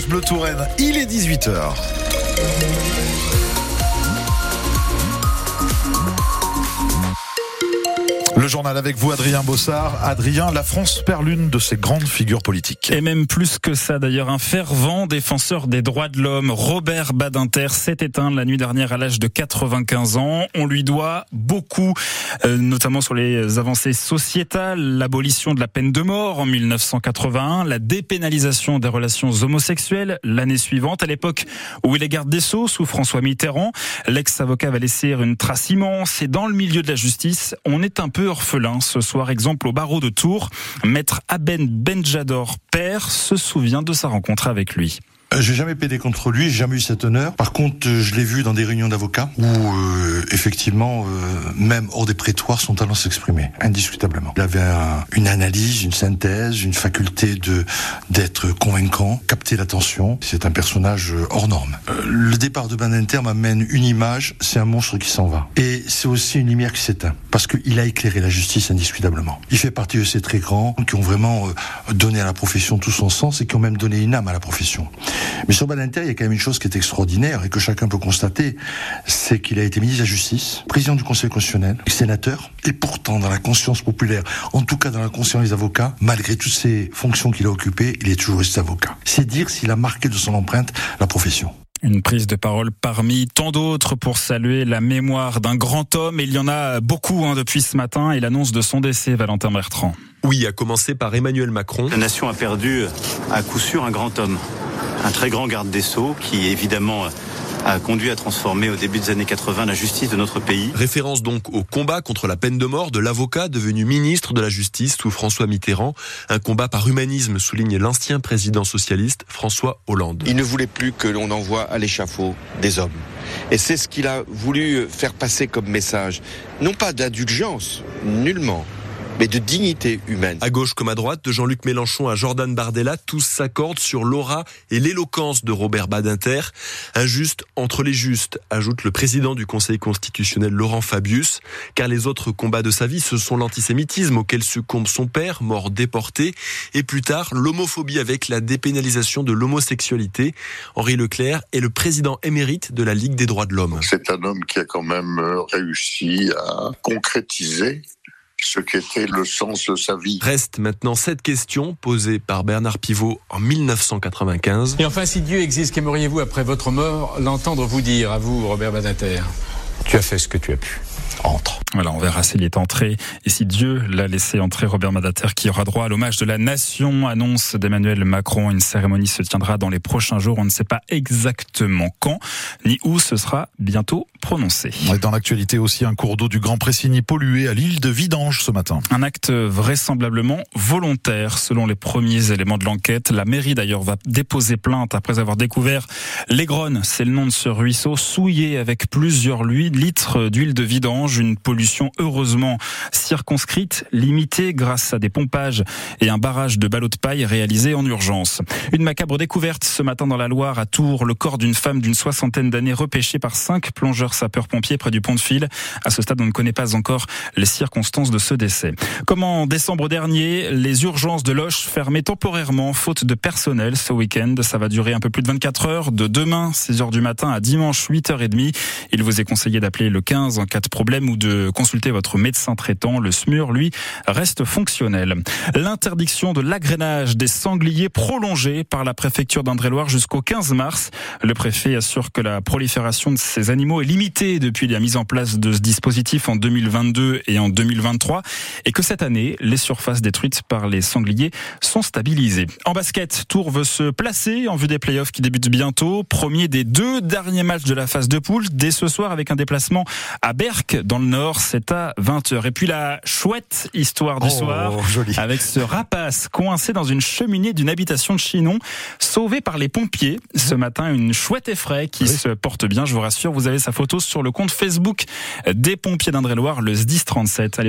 France Bleu Touraine. Il est 18h. Le journal avec vous, Adrien Bossard. Adrien, la France perd l'une de ses grandes figures politiques. Et même plus que ça, d'ailleurs, un fervent défenseur des droits de l'homme, Robert Badinter, s'est éteint la nuit dernière à l'âge de 95 ans. On lui doit beaucoup, euh, notamment sur les avancées sociétales, l'abolition de la peine de mort en 1981, la dépénalisation des relations homosexuelles l'année suivante, à l'époque où il est garde des Sceaux sous François Mitterrand. L'ex-avocat va laisser une trace immense et dans le milieu de la justice, on est un peu orphelin ce soir. Exemple au barreau de Tours, maître Aben Benjador, père, se souvient de sa rencontre avec lui. Euh, j'ai jamais pédé contre lui, j'ai jamais eu cet honneur. Par contre, euh, je l'ai vu dans des réunions d'avocats où, euh, effectivement, euh, même hors des prétoires, son talent s'exprimait, indiscutablement. Il avait un, une analyse, une synthèse, une faculté de d'être convaincant, capter l'attention. C'est un personnage hors norme. Le départ de Banenter m'amène une image, c'est un monstre qui s'en va. Et c'est aussi une lumière qui s'éteint, parce qu'il a éclairé la justice indiscutablement. Il fait partie de ces très grands qui ont vraiment donné à la profession tout son sens et qui ont même donné une âme à la profession. Mais sur Badinter, il y a quand même une chose qui est extraordinaire et que chacun peut constater, c'est qu'il a été ministre de la Justice, président du Conseil constitutionnel, sénateur, et pourtant dans la conscience populaire, en tout cas dans la conscience des avocats, malgré toutes ces fonctions qu'il a occupées, il est toujours resté avocat. C'est dire s'il a marqué de son empreinte la profession. Une prise de parole parmi tant d'autres pour saluer la mémoire d'un grand homme. Et il y en a beaucoup hein, depuis ce matin et l'annonce de son décès, Valentin Bertrand. Oui, à commencer par Emmanuel Macron. La nation a perdu à coup sûr un grand homme, un très grand garde des Sceaux qui évidemment a conduit à transformer au début des années 80 la justice de notre pays. Référence donc au combat contre la peine de mort de l'avocat devenu ministre de la Justice sous François Mitterrand. Un combat par humanisme, souligne l'ancien président socialiste François Hollande. Il ne voulait plus que l'on envoie à l'échafaud des hommes. Et c'est ce qu'il a voulu faire passer comme message. Non pas d'indulgence, nullement, mais de dignité humaine. À gauche comme à droite, de Jean-Luc Mélenchon à Jordan Bardella, tous s'accordent sur l'aura et l'éloquence de Robert Badinter. Injuste entre les justes, ajoute le président du Conseil constitutionnel Laurent Fabius, car les autres combats de sa vie, ce sont l'antisémitisme auquel succombe son père, mort déporté, et plus tard l'homophobie avec la dépénalisation de l'homosexualité. Henri Leclerc est le président émérite de la Ligue des droits de l'homme. C'est un homme qui a quand même euh, réussi à concrétiser ce qu'était le sens de sa vie. Reste maintenant cette question posée par Bernard Pivot en 1995. Et enfin, si Dieu existe, qu'aimeriez-vous après votre mort l'entendre vous dire, à vous, Robert Badinter Tu as fait ce que tu as pu. Entre. Voilà, on verra s'il est entré et si Dieu l'a laissé entrer Robert Madater qui aura droit à l'hommage de la nation, annonce d'Emmanuel Macron. Une cérémonie se tiendra dans les prochains jours. On ne sait pas exactement quand ni où ce sera bientôt prononcé. Dans l'actualité aussi, un cours d'eau du Grand Pressigny pollué à l'île de Vidange ce matin. Un acte vraisemblablement volontaire selon les premiers éléments de l'enquête. La mairie d'ailleurs va déposer plainte après avoir découvert l'Aigronne, c'est le nom de ce ruisseau, souillé avec plusieurs litres d'huile de vidange, une pollution heureusement circonscrite, limitée grâce à des pompages et un barrage de ballots de paille réalisé en urgence. Une macabre découverte ce matin dans la Loire à Tours, le corps d'une femme d'une soixantaine d'années repêchée par cinq plongeurs sapeurs-pompiers près du pont de Fil. À ce stade, on ne connaît pas encore les circonstances de ce décès. Comme en décembre dernier, les urgences de Loche fermées temporairement faute de personnel ce week-end. Ça va durer un peu plus de 24 heures, de demain 6 heures du matin à dimanche 8h30. Il vous est conseillé d'appeler le 15 en cas de problème ou de consulter votre médecin traitant. Le SMUR, lui, reste fonctionnel. L'interdiction de l'agrénage des sangliers prolongée par la préfecture d'Indre-et-Loire jusqu'au 15 mars. Le préfet assure que la prolifération de ces animaux est limitée depuis la mise en place de ce dispositif en 2022 et en 2023 et que cette année, les surfaces détruites par les sangliers sont stabilisées. En basket, Tours veut se placer en vue des playoffs qui débutent bientôt. Premier des deux derniers matchs de la phase de poule dès ce soir avec un déplacement à Berck dans le nord. C'est à 20h. Et puis la chouette histoire du Oh, soir joli. avec ce rapace coincé dans une cheminée d'une habitation de Chinon, sauvé par les pompiers. Ce matin, une chouette effraie qui se porte bien, je vous rassure. Vous avez sa photo sur le compte Facebook des pompiers d'Indre-et-Loire, le SDIS 37. Allez,